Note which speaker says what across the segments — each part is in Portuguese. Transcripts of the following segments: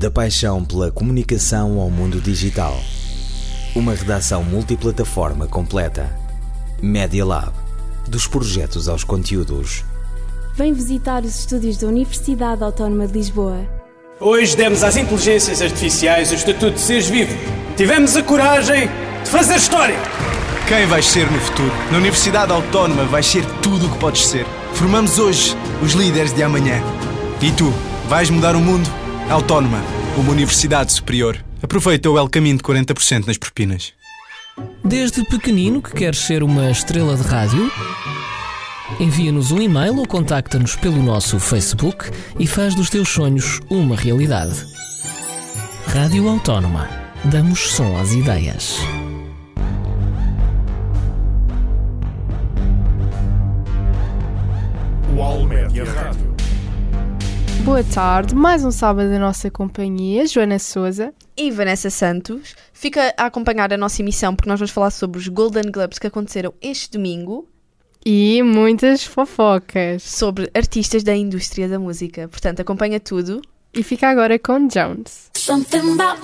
Speaker 1: Da paixão pela comunicação ao mundo digital. Uma redação multiplataforma completa. Media Lab. Dos projetos aos conteúdos.
Speaker 2: Vem visitar os estúdios da Universidade Autónoma de Lisboa.
Speaker 3: Hoje demos às inteligências artificiais o estatuto de seres vivo. Tivemos a coragem de fazer história.
Speaker 4: Quem vais ser no futuro? Na Universidade Autónoma vais ser tudo o que podes ser. Formamos hoje os líderes de amanhã. E tu, vais mudar o mundo? Autónoma, uma universidade superior. Aproveita o El Caminho de 40% nas propinas.
Speaker 5: Desde pequenino que queres ser uma estrela de rádio? Envia-nos um e-mail ou contacta-nos pelo nosso Facebook e faz dos teus sonhos uma realidade. Rádio Autónoma. Damos som às ideias.
Speaker 6: UOL Média Rádio.
Speaker 7: Boa tarde, mais um sábado da nossa companhia, Joana Souza.
Speaker 8: e Vanessa Santos. Fica a acompanhar a nossa emissão porque nós vamos falar sobre os Golden Globes que aconteceram este domingo
Speaker 7: E muitas fofocas.
Speaker 8: sobre artistas da indústria da música. Portanto, acompanha tudo.
Speaker 7: E fica agora com Jones.
Speaker 9: Something about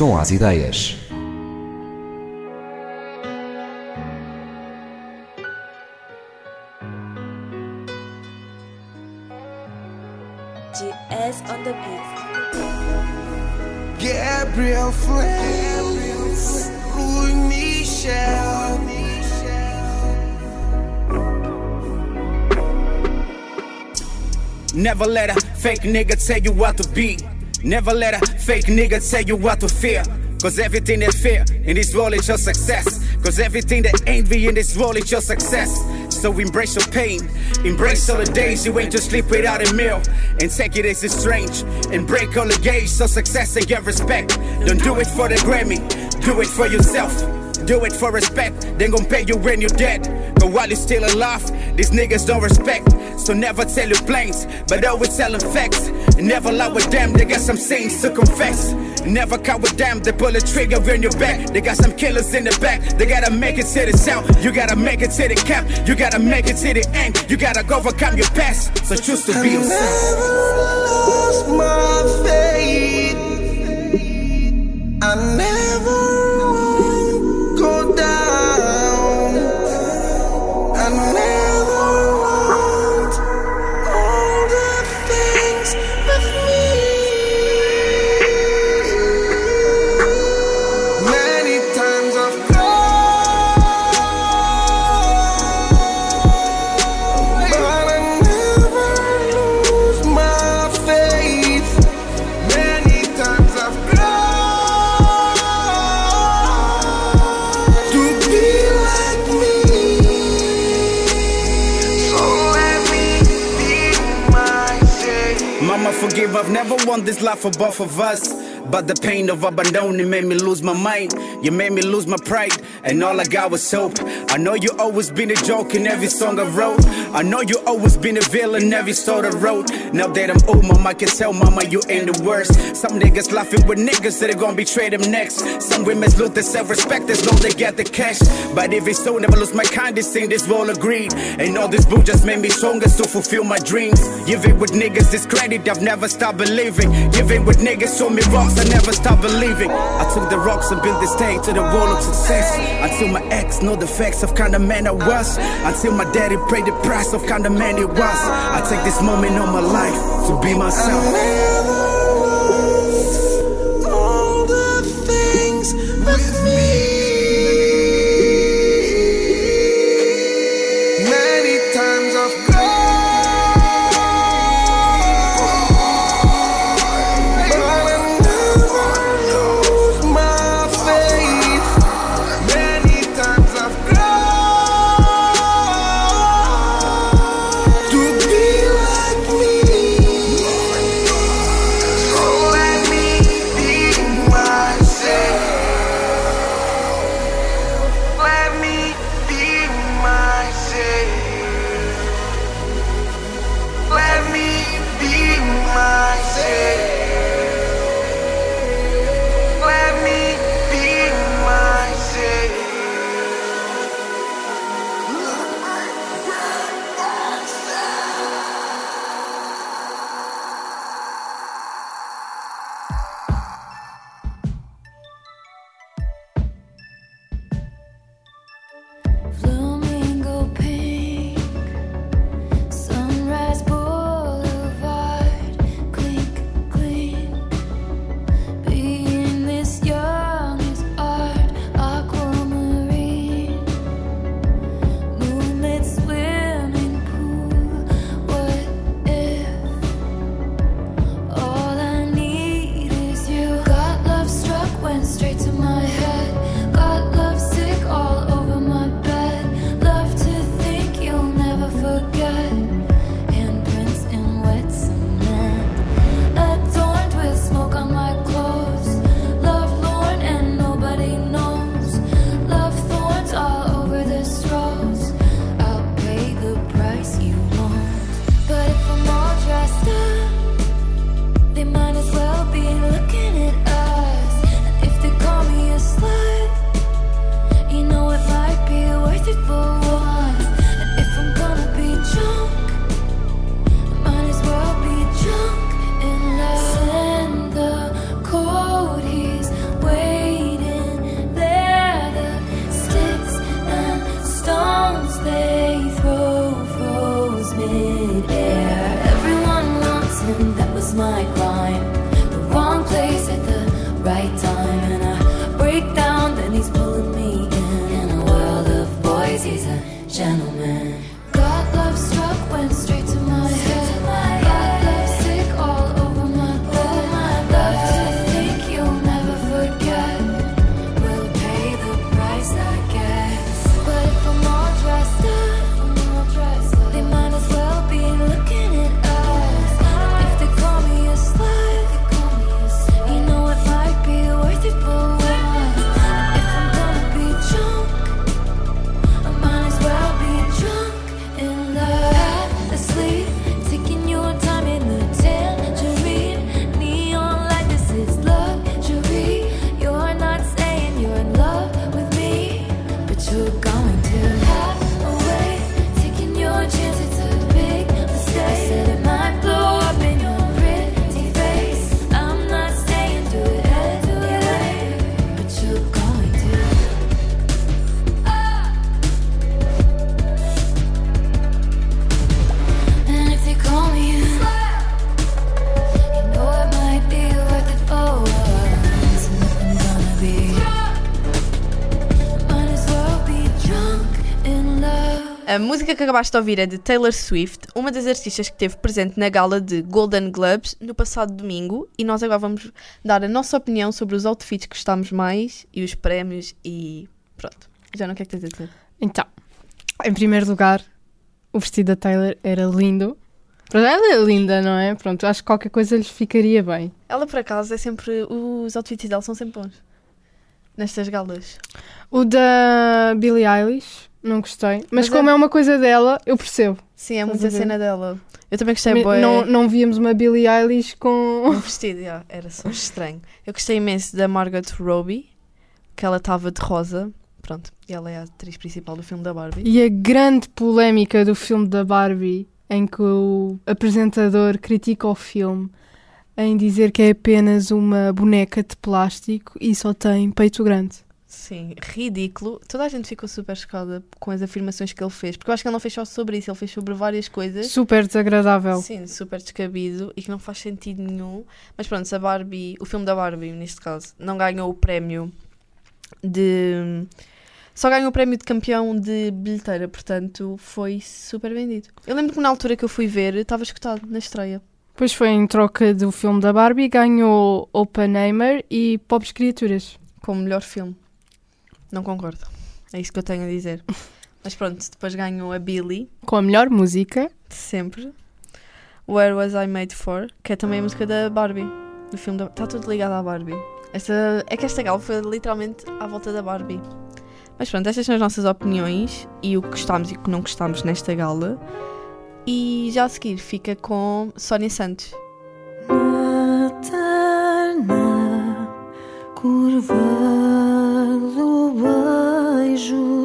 Speaker 10: som às ideias.
Speaker 9: GS on the beat.
Speaker 11: Gabriel Flames, Louis Michel.
Speaker 12: Never let a fake nigga tell you what to be. Never let a fake nigga tell you what to fear. Cause everything that's fear in this world is your success. Cause everything that envy in this world is your success. So embrace your pain, embrace all the days you ain't to sleep without a meal. And take it as it's strange, and break all the gauge so success and get respect. Don't do it for the Grammy, do it for yourself. Do it for respect, then gon' pay you when you're dead. But while you're still alive, these niggas don't respect. So never tell your planes, but always tell them facts. Never lie with them, they got some sins to confess. Never caught with them, they pull a trigger in your back. They got some killers in the back, they gotta make it to the south. You gotta make it to the cap, you gotta make it to the end. You gotta go overcome your past, so choose to be
Speaker 11: I
Speaker 12: yourself.
Speaker 11: never lost my faith. I never never
Speaker 12: won this life for both of us. But the pain of abandoning made me lose my mind. You made me lose my pride, and all I got was hope. I know you always been a joke in every song I wrote. I know you always been a villain in every story I wrote. Now that I'm old, mama, can tell mama you ain't the worst. Some niggas laughing with niggas that are gonna betray them next. Some women lose their self-respect as long they get the cash. But if it's so, never lose my kind, this thing, this world agreed. And all this boo just made me stronger to fulfill my dreams. Giving with niggas discredit, I've never stopped believing. Giving with niggas show me rocks, I never stopped believing. I took the rocks and built the stage to the wall of success. Until my ex know the facts of kind of man I was. Until my daddy paid the price of kind of man he was. I take this moment of my life to be myself.
Speaker 8: Música que acabaste de ouvir é de Taylor Swift, uma das artistas que esteve presente na gala de Golden Globes no passado domingo. E nós agora vamos dar a nossa opinião sobre os outfits que gostámos mais e os prémios e pronto. Já não quer que tens a dizer?
Speaker 7: Então, em primeiro lugar, o vestido da Taylor era lindo. Ela é linda, não é? Pronto, acho que qualquer coisa lhes ficaria bem.
Speaker 8: Ela, por acaso, é sempre. Os outfits dela são sempre bons. Nestas galas.
Speaker 7: O da Billie Eilish, não gostei. Mas,
Speaker 8: Mas
Speaker 7: como
Speaker 8: é-
Speaker 7: é... uma coisa dela, eu percebo.
Speaker 8: Sim, é muita cena dela. Eu também gostei
Speaker 7: Me-
Speaker 8: bué-
Speaker 7: não, não víamos uma Billie Eilish com.
Speaker 8: Um vestido, já, era só estranho. Eu gostei imenso da Margot Robbie, que ela estava de rosa. Pronto, e ela é a atriz principal do filme da Barbie.
Speaker 7: E a grande polémica do filme da Barbie, em que o apresentador critica o filme em dizer que é apenas uma boneca de plástico e só tem peito grande.
Speaker 8: Sim, ridículo. Toda a gente ficou super chocada com as afirmações que ele fez, porque eu acho que ele não fez só sobre isso, ele fez sobre várias coisas.
Speaker 7: Super desagradável.
Speaker 8: Sim, super descabido e que não faz sentido nenhum. Mas pronto, se a Barbie, o filme da Barbie, neste caso, não ganhou o prémio de. Só ganhou o prémio de campeão de bilheteira, portanto foi super vendido. Eu lembro que na altura que eu fui ver estava escutado na estreia.
Speaker 7: Depois foi em troca do filme da Barbie, ganhou Oppenheimer e Pobres Criaturas.
Speaker 8: Como melhor filme. Não concordo. É isso que eu tenho a dizer. Mas pronto, depois ganhou a Billy,
Speaker 7: Com a melhor música.
Speaker 8: sempre. Where Was I Made For, que é também a música da Barbie. Do filme da... Está tudo ligado à Barbie. Esta... É que esta gala foi literalmente à volta da Barbie. Mas pronto, estas são as nossas opiniões e o que gostámos e o que não gostámos nesta gala. E já a seguir fica com Sónia Santos.
Speaker 9: Eterna curva jour.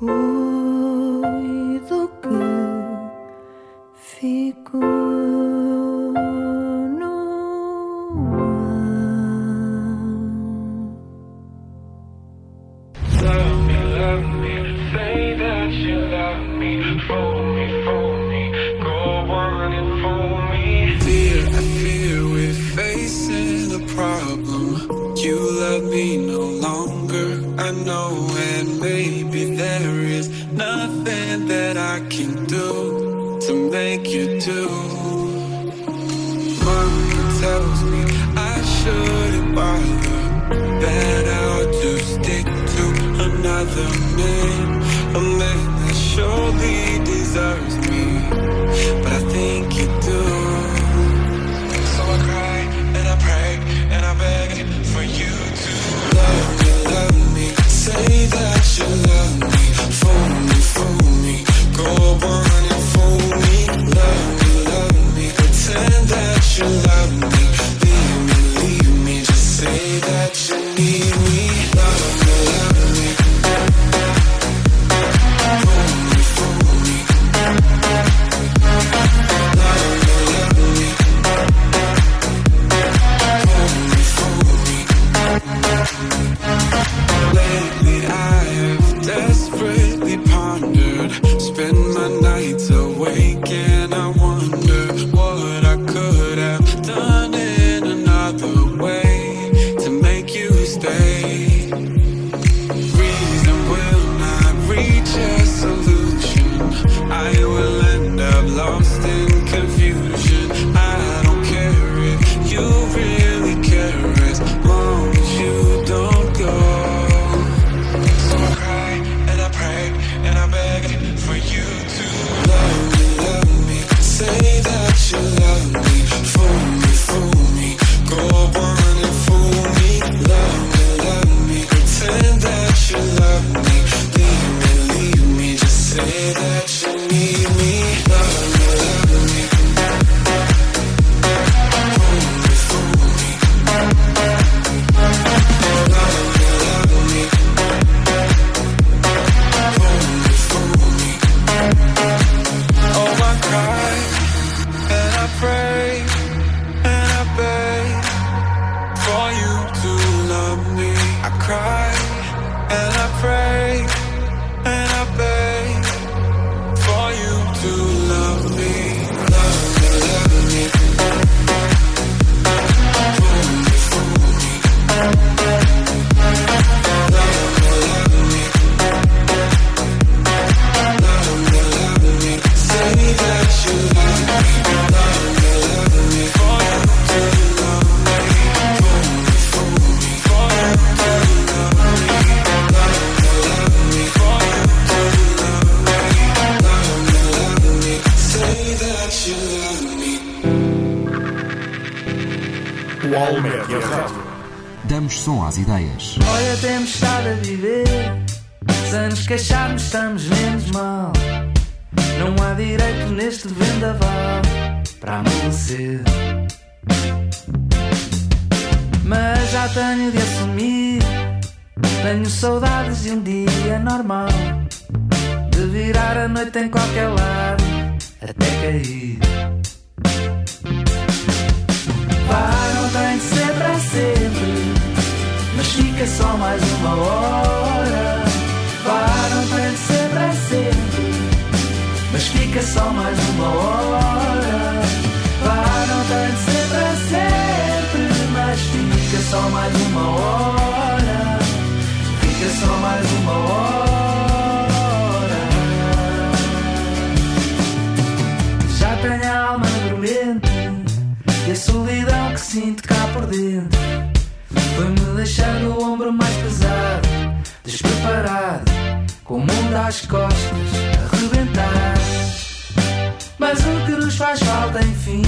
Speaker 9: 우. passar a
Speaker 13: noite em qualquer lado até cair. Vá, não tem de ser para sempre, mas fica só mais uma hora. Vá, não tem de ser para sempre, mas fica só mais uma hora. Vá, não tem de ser para sempre, mas fica só mais uma hora. Fica só mais uma hora. solidão que sinto cá por dentro. Foi-me deixando o ombro mais pesado Despreparado Com o mundo às costas a rebentar. Mas o que nos faz falta enfim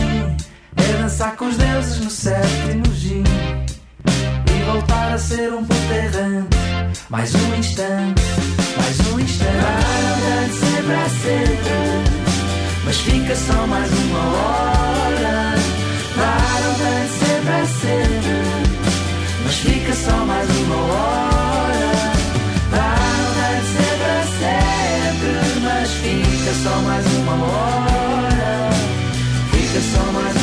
Speaker 13: É dançar com os deuses no certo e no gin. E voltar a ser um ponto errante. Mais um instante, mais um instante. Vai andando sempre à seta Mas fica só mais uma hora. De sempre. Mas fica só mais uma hora. De sempre sempre. Mas fica só mais uma hora. Fica só mais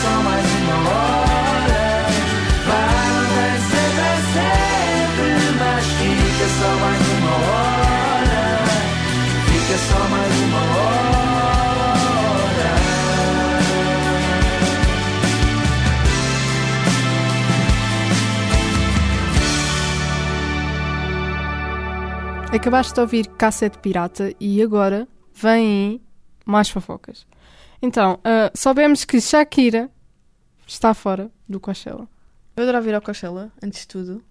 Speaker 13: só mais uma hora. Vai andar de sempre a sempre. Mas fica só mais uma hora. Fica só mais uma hora.
Speaker 7: Acabaste de ouvir Cassete Pirata e agora vêm mais fofocas. Então, ah, soubemos que Shakira está fora do Coachella.
Speaker 8: Eu adorava ir ao Coachella, antes de tudo.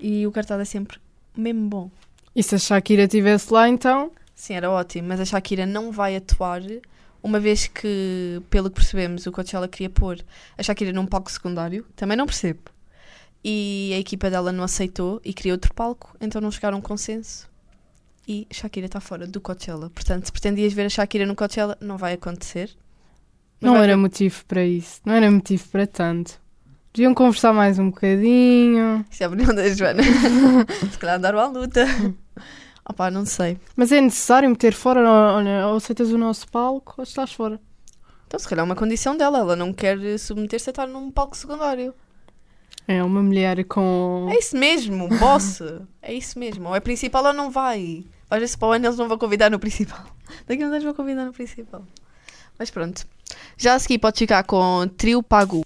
Speaker 8: E o cartaz é sempre mesmo bom.
Speaker 7: E se a Shakira estivesse lá, então.
Speaker 8: Sim, era ótimo, mas a Shakira não vai atuar, uma vez que, pelo que percebemos, o Coachella queria pôr a Shakira num palco secundário. Também não percebo. E a equipa dela não aceitou e queria outro palco, então não chegaram a um consenso. E Shakira está fora do Coachella. Portanto, se pretendias ver a Shakira no Coachella, não vai acontecer. Mas
Speaker 7: Não era
Speaker 8: ver-
Speaker 7: motivo para isso. Não era motivo para tanto. Deviam conversar mais um bocadinho.
Speaker 8: Isso é a opinião da Joana. se calhar andaram à luta. Opá, não sei.
Speaker 7: Mas é necessário meter fora, olha, ou aceitas o nosso palco ou estás fora.
Speaker 8: Então, se calhar é uma condição dela. Ela não quer submeter-se a estar num palco secundário.
Speaker 7: É uma mulher com.
Speaker 8: É isso mesmo, boss. é isso mesmo. Ou é principal ou não vai. Vai ver se para o ano eles não vão convidar no principal. Daqui a uns anos vão convidar no principal. Mas pronto. Já a seguir pode ficar com Trio Pagu.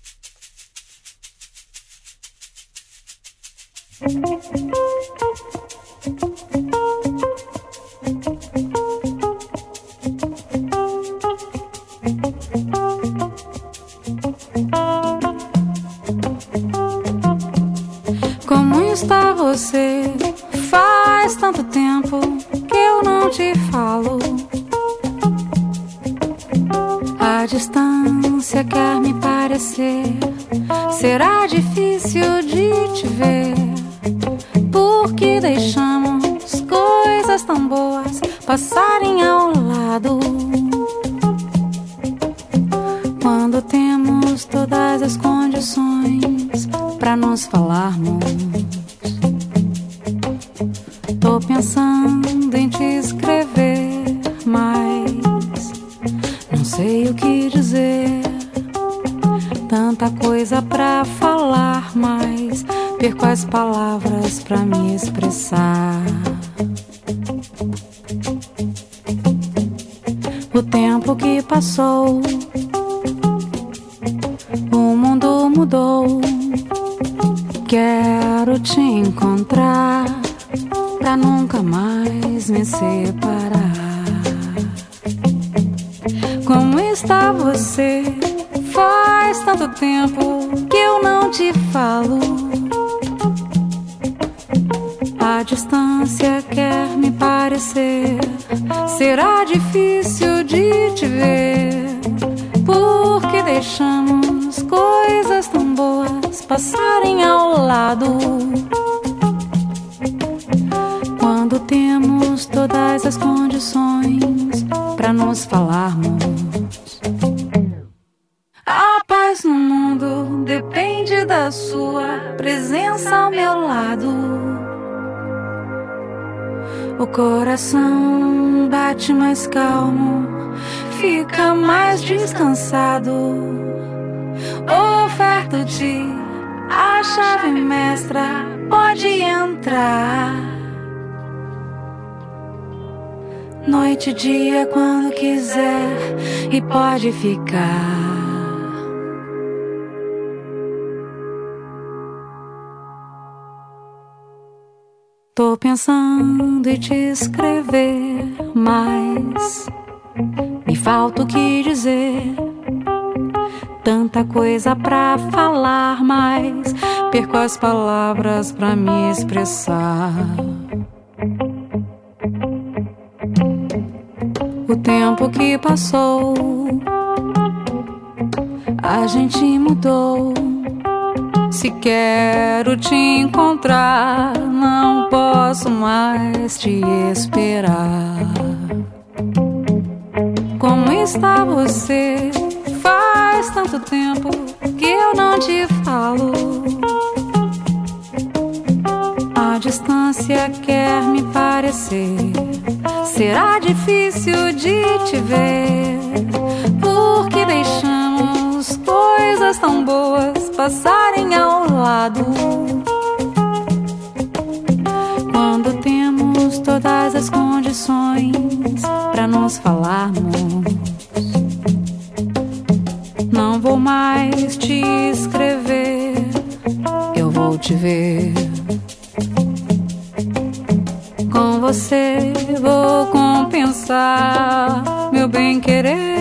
Speaker 14: Como está você? Distância quer me parecer. Será difícil de te ver. Coração bate mais calmo, fica mais descansado. Oferto-te a chave mestra, pode entrar. noite e dia quando quiser e pode ficar. Tô pensando em te escrever, mas me falta o que dizer. Tanta coisa pra falar, mas perco as palavras pra me expressar. O tempo que passou, a gente mudou. Se quero te encontrar, não posso mais te esperar. Como está você? Faz tanto tempo que eu não te falo. A distância quer me parecer. Será difícil de te ver, porque deixamos coisas tão boas passarem ao lado. Quando temos todas as condições para nos falarmos, não vou mais te escrever, eu vou te ver. Com você vou compensar meu bem querer.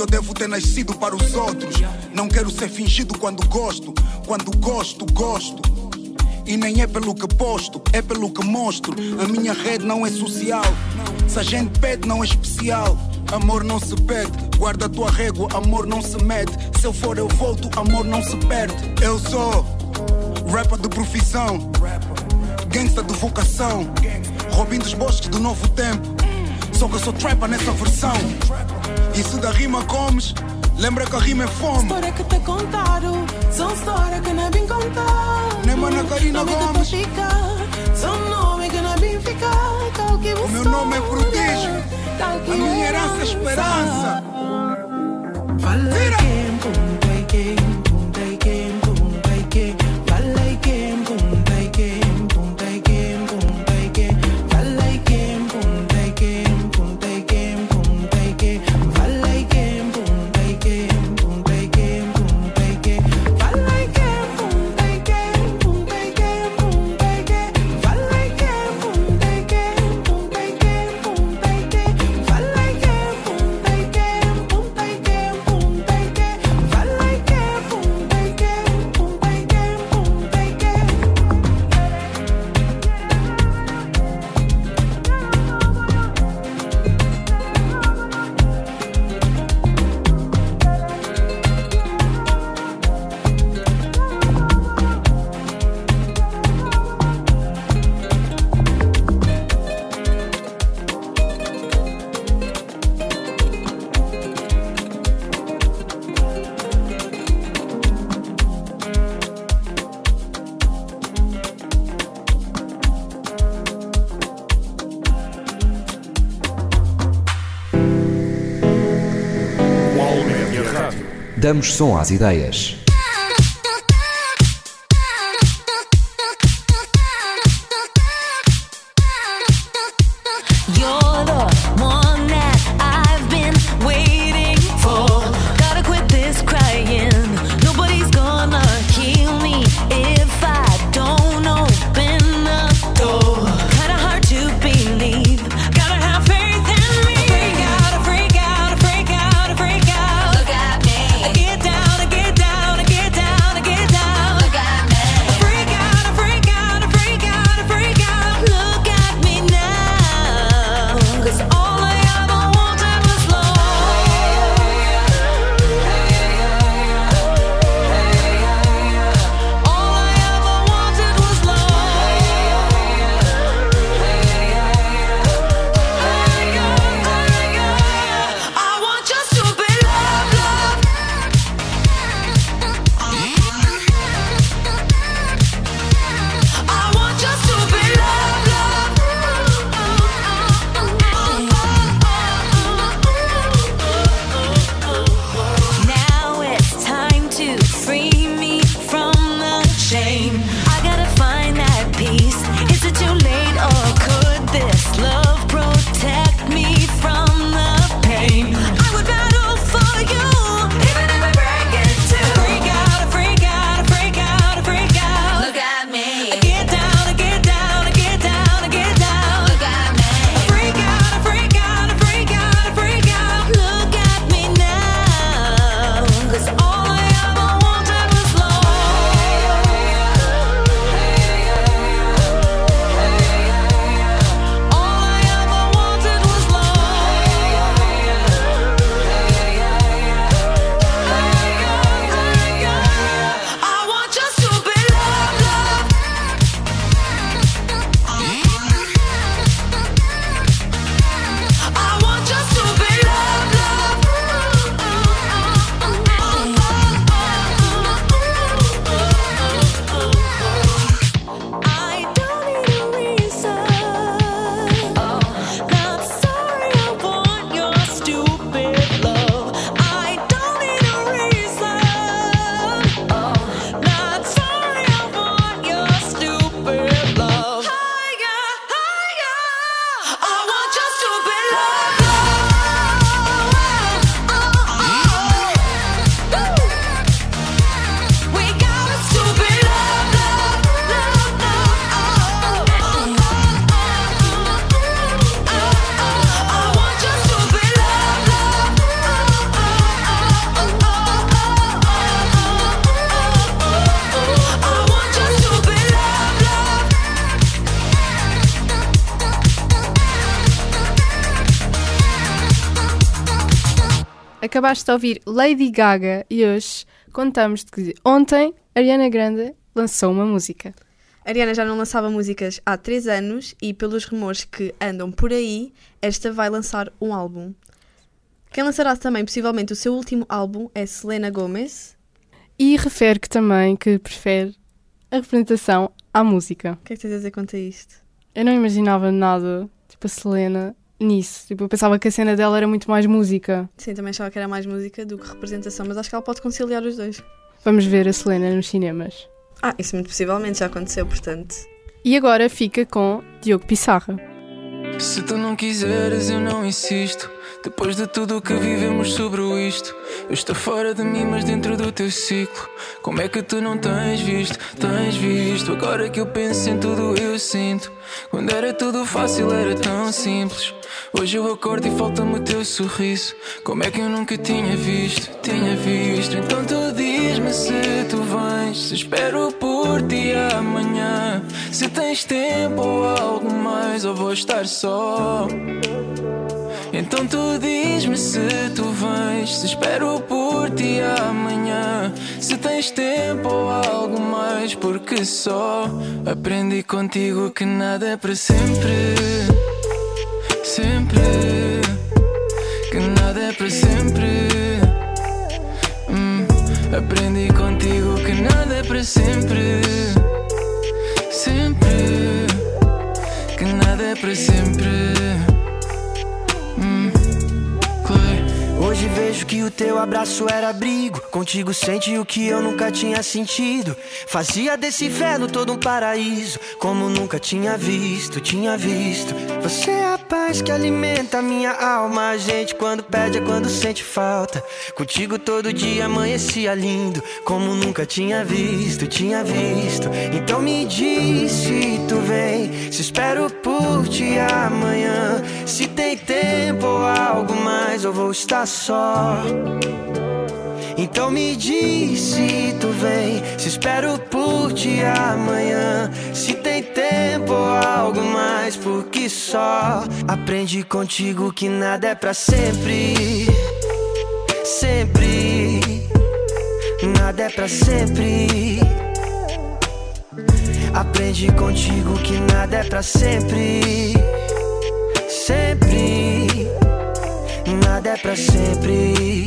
Speaker 15: Porque eu devo ter nascido para os outros. Não quero ser fingido quando gosto, quando gosto, gosto. E nem é pelo que posto, é pelo que mostro. A minha rede não é social. Se a gente pede, não é especial. Amor não se pede, guarda a tua régua, amor não se mede. Se eu for, eu volto, amor não se perde. Eu sou rapper de profissão, gangsta de vocação, Robin dos bosques do novo tempo. Só que eu sou trapper nessa versão. Se da rima comes, lembra que a rima é fome.
Speaker 16: História que te contaram, são história que não é bem contada.
Speaker 15: Nem Mana Karina
Speaker 16: que
Speaker 15: Gomes.
Speaker 16: são nome que não é bem ficar. Tal que
Speaker 15: O meu nome é prodígio. A minha herança é esperança.
Speaker 16: Fala
Speaker 15: Vira.
Speaker 10: Damos som às ideias.
Speaker 7: Acabaste de ouvir Lady Gaga e hoje contamos que ontem Ariana Grande lançou uma música.
Speaker 8: Ariana já não lançava músicas há 3 anos e, pelos rumores que andam por aí, esta vai lançar um álbum. Quem lançará também, possivelmente, o seu último álbum é Selena Gomez.
Speaker 7: E refere que também que prefere a representação à música.
Speaker 8: O que é que tens a dizer quanto a isto?
Speaker 7: Eu não imaginava nada, tipo, a Selena nisso. Tipo, eu pensava que a cena dela era muito mais música.
Speaker 8: Sim, também achava que era mais música do que representação, mas acho que ela pode conciliar os dois.
Speaker 7: Vamos ver a Selena nos cinemas.
Speaker 8: Ah, isso muito possivelmente já aconteceu, portanto.
Speaker 7: E agora fica com Diogo Pissarra.
Speaker 17: Se tu não quiseres, eu não insisto. Depois de tudo o que vivemos sobre isto, eu estou fora de mim, mas dentro do teu ciclo. Como é que tu não tens visto? Tens visto? Agora que eu penso em tudo, eu sinto. Quando era tudo fácil, era tão simples. Hoje eu acordo e falta-me o teu sorriso. Como é que eu nunca tinha visto? Tinha visto. Então tu diz-me se tu vens. Se espero por ti amanhã. Se tens tempo ou algo mais, ou vou estar só. Então tu diz-me se tu vens. Se espero por ti amanhã. Se tens tempo ou algo mais, porque só aprendi contigo que nada é para sempre. Sempre. Que nada é para sempre. Hum, aprendi contigo que nada é para sempre. Sempre. Que nada é para sempre. Hum,
Speaker 18: Hoje vejo que o teu abraço era abrigo. Contigo sente o que eu nunca tinha sentido. Fazia desse inferno todo um paraíso. Como nunca tinha visto, tinha visto. Você é a paz que alimenta minha alma. A gente quando pede é quando sente falta. Contigo todo dia amanhecia lindo. Como nunca tinha visto, tinha visto. Então me diz se tu vem. Se espero por ti amanhã. Se tem tempo ou algo mais, eu vou estar só. Então me diz se tu vem, se espero por ti amanhã. Se tem tempo ou algo mais, porque só aprendi contigo que nada é pra sempre. Sempre, nada é pra sempre. Aprendi contigo que nada é pra sempre. Sempre, nada é pra sempre.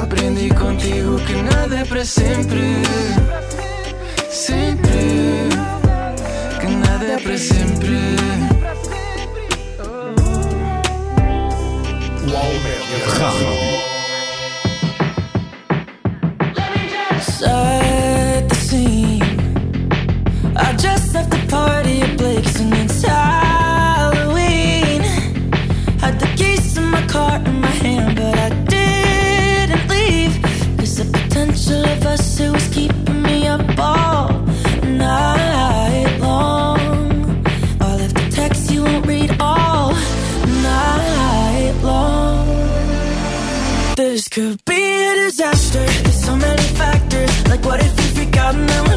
Speaker 17: Hum, aprendi contigo que nada é para sempre. Sempre. Que nada é para sempre.
Speaker 6: UOL
Speaker 10: it was keeping me up all night long. You won't read all night long. This could be a disaster. There's so many factors. Like, what if you freak out and then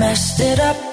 Speaker 10: messed it up.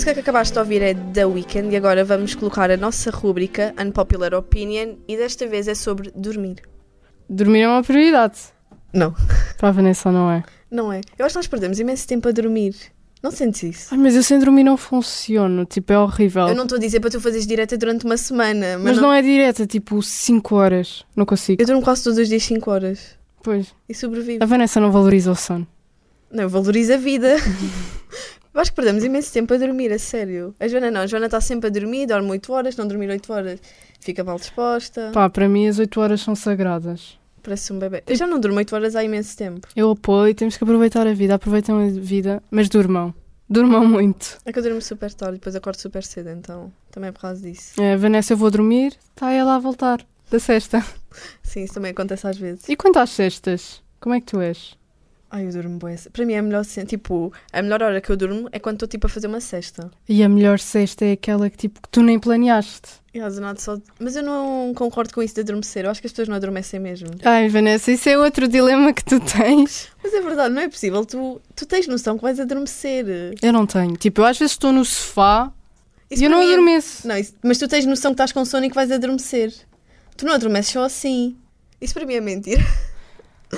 Speaker 8: Música que acabaste de ouvir é The Weeknd e agora vamos colocar a nossa rúbrica Unpopular Opinion e desta vez é sobre dormir.
Speaker 7: Dormir é uma prioridade.
Speaker 8: Não.
Speaker 7: Para a Vanessa não é.
Speaker 8: Não é? Eu acho que nós perdemos imenso tempo a dormir. Não sentes isso?
Speaker 7: Ai, mas eu sem dormir não funciono. Tipo, é horrível.
Speaker 8: Eu não estou a dizer para tu fazeres direta durante uma semana, mas,
Speaker 7: Mas não é direta, tipo 5 horas. Não consigo.
Speaker 8: Eu durmo quase todos os dias 5 horas
Speaker 7: Pois.
Speaker 8: e sobrevivo.
Speaker 7: A Vanessa não valoriza o sono.
Speaker 8: Não, eu valorizo a vida. eu acho que perdemos imenso tempo a dormir, a sério. A Joana não, a Joana está sempre a dormir, dorme 8 horas, não dormir 8 horas, fica mal disposta.
Speaker 7: Pá, para mim as 8 horas são sagradas.
Speaker 8: Parece um bebê. Eu já não durmo 8 horas há imenso tempo.
Speaker 7: Eu apoio, temos que aproveitar a vida. Aproveitem a vida, mas durmam. Durmam muito.
Speaker 8: É que eu durmo super tarde, depois acordo super cedo, então também é por causa disso.
Speaker 7: É, Vanessa, eu vou dormir, está ela a voltar da sexta.
Speaker 8: Sim, isso também acontece às vezes.
Speaker 7: E quanto às sextas? Como é que tu és?
Speaker 8: Ai, eu durmo bem. Para mim é a melhor, tipo, a melhor hora que eu durmo é quando estou tipo a fazer uma cesta.
Speaker 7: E a melhor sexta é aquela que tipo que tu nem planeaste.
Speaker 8: Só... Mas eu não concordo com isso de adormecer. Eu acho que as pessoas não adormecem mesmo.
Speaker 7: Ai, Vanessa, isso é outro dilema que tu tens.
Speaker 8: Mas é verdade, não é possível. Tu, tu tens noção que vais adormecer.
Speaker 7: Eu não tenho. Tipo, eu às vezes estou no sofá
Speaker 8: Isso
Speaker 7: e eu não
Speaker 8: mim é-
Speaker 7: adormeço.
Speaker 8: Não, isso- mas tu tens noção que estás com sono e que vais adormecer. Tu não adormeces só assim. Isso para mim é mentira.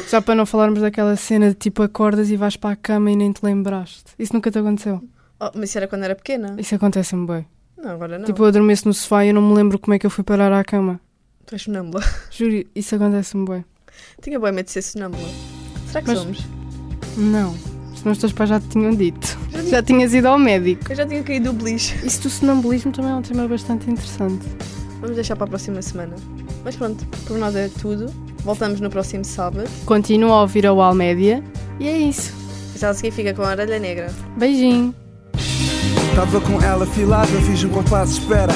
Speaker 7: Já para não falarmos daquela cena de tipo acordas e vais para a cama e nem te lembraste. Isso nunca te aconteceu?
Speaker 8: Oh, mas isso era quando era pequena.
Speaker 7: Isso acontece-me bem.
Speaker 8: Não, agora não.
Speaker 7: Tipo, eu adormeço no sofá e eu não me lembro como é que eu fui parar à cama.
Speaker 8: Tu és sonâmbula.
Speaker 7: Juro, isso acontece-me bem.
Speaker 8: Tinha bem medo de ser sonâmbula. Será que
Speaker 7: Mas-
Speaker 8: somos?
Speaker 7: Não. Senão os teus pais já te tinham dito. Já tinhas ido ao médico.
Speaker 8: Eu já tinha caído do beliche.
Speaker 7: Isso do sonambulismo também é um tema bastante interessante.
Speaker 8: Vamos deixar para a próxima semana. Mas pronto, por nós é tudo. Voltamos no próximo sábado.
Speaker 7: Continua a ouvir a UAL Média e é isso.
Speaker 8: Já a seguir fica com a orelha negra.
Speaker 7: Beijinho.
Speaker 15: Tava com ela filada, fiz um compasso de espera.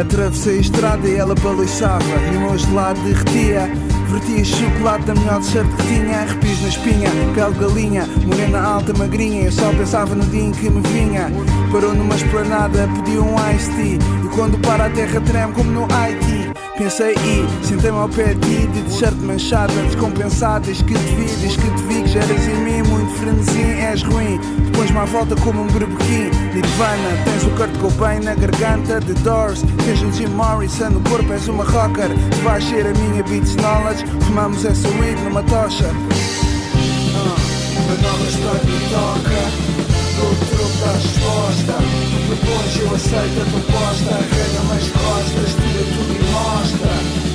Speaker 15: Atravessei a estrada e ela baloiçava. E o meu gelado derretia. Vertia chocolate da melhor t-shirt que tinha. Arrepios na espinha, pele galinha. Morena alta, magrinha. Eu só pensava no dia em que me vinha. Parou numa esplanada, pediu um iced tea. E quando para a terra treme como no Haiti. Pensei e sentei-me ao pé de ti De t-shirt manchada, descompensada Diz que te vi, diz que te vi Que geras em mim, muito frenesim És ruim, depois-me à volta como um berbequim. Nirvana, tens o Kurt Cobain na garganta The Doors, tens o Jim Morrison No corpo és uma rocker. Vais ser a minha beats knowledge Fumamos essa weed numa tocha. Manobras para que toca Dou o da resposta Propões, eu aceito a proposta Arrega-me as costas, tira tudo e mostra.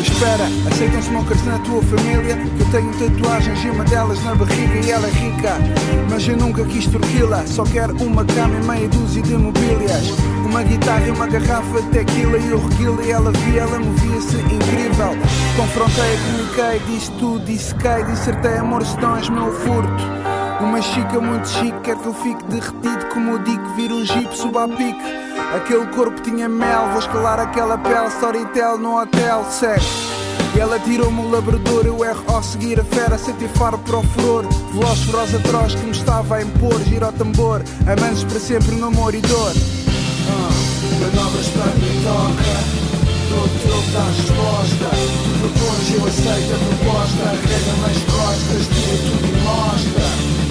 Speaker 15: Espera, aceitam smokers na tua família? Que eu tenho tatuagens e uma delas na barriga e ela é rica. Mas eu nunca quis torquila Só quero uma cama e meia dúzia de mobílias. Uma guitarra e uma garrafa de tequila E eu reguila e ela via, ela movia-se incrível. Confrontei, comuniquei, disse tudo, dissequei Dissertei amor, se és meu furto uma chica muito chique, quer que eu fique derretido como o Dick vira um jeep, suba a pique. Aquele corpo tinha mel, vou escalar aquela pele, storytel no hotel, segue. E ela tirou-me o labrador, eu erro ao seguir a fera, senti faro para o furor. Veloz, feroz, atroz que me estava a impor, gira o tambor, amantes para sempre no amor e dor. Ah, manobras para quem toca, dou troco da resposta. Tu propões, eu aceito a proposta, arrega-me as costas, tira tudo e mostra.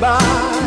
Speaker 19: by.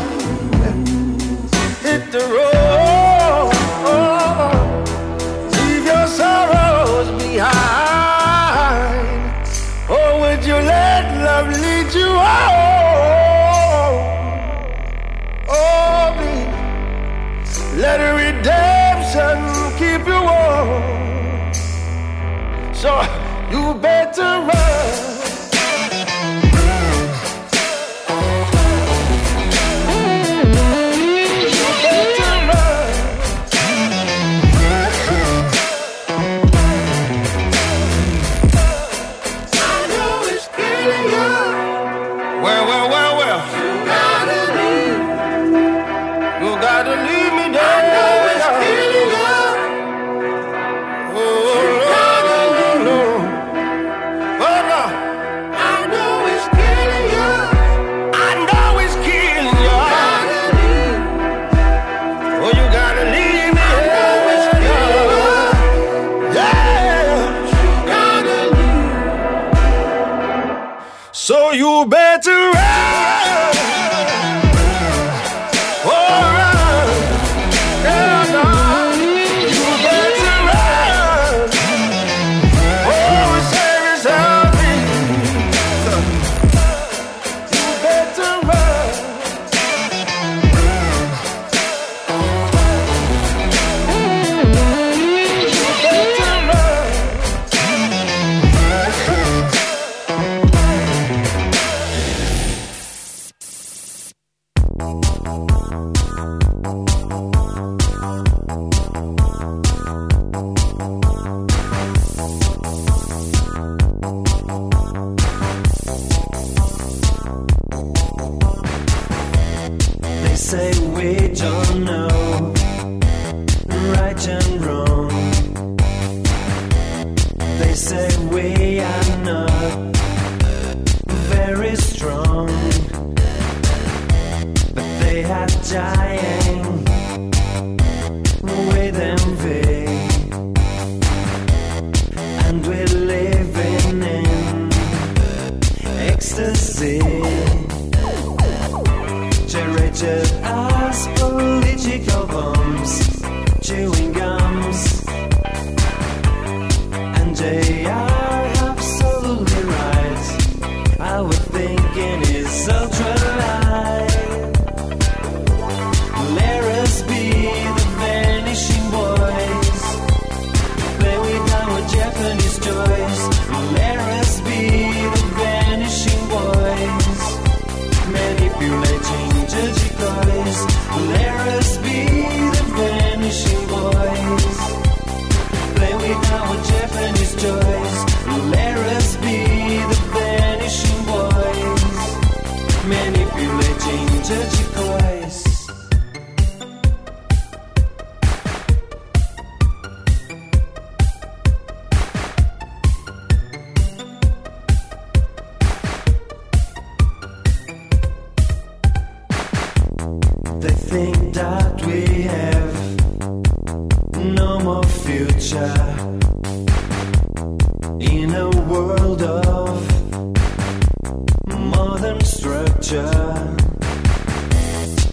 Speaker 13: culture,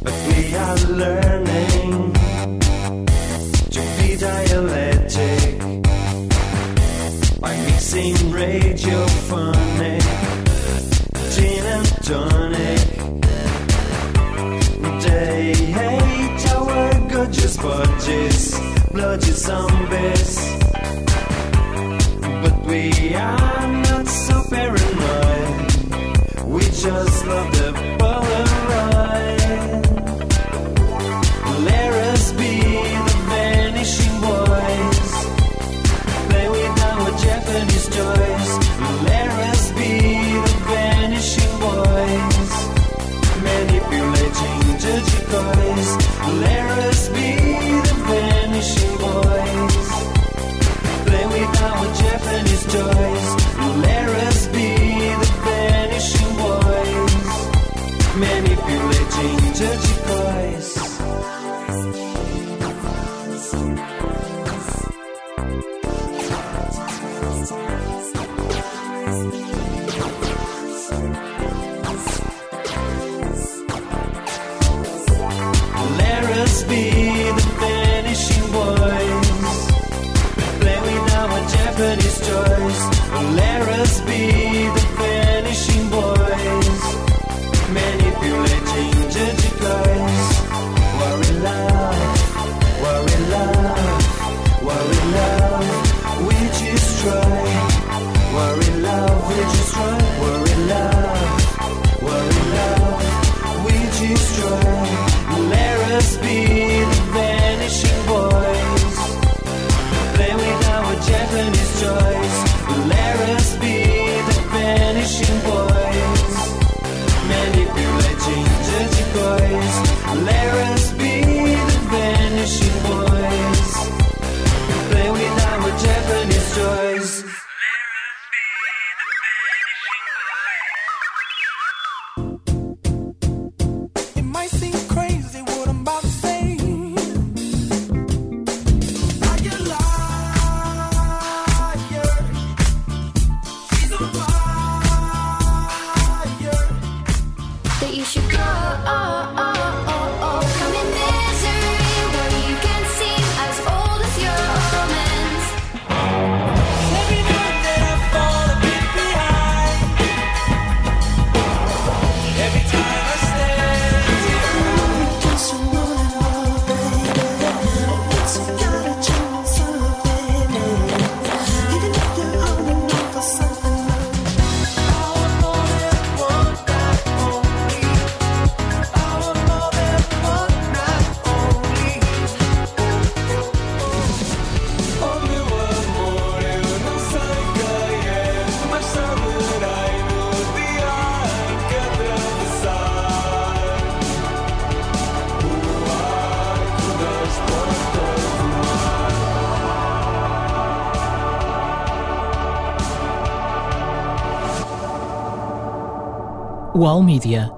Speaker 13: but we are learning to be dialectic by mixing radiophonic gin and tonic. They hate our gorgeous budgies, bloody zombies, but we are not so paranoid. We just love.
Speaker 5: UAL Mídia,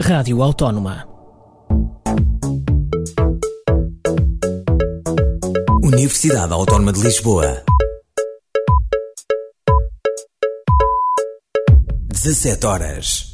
Speaker 5: Rádio Autónoma.
Speaker 1: Universidade Autónoma de Lisboa. 17 horas.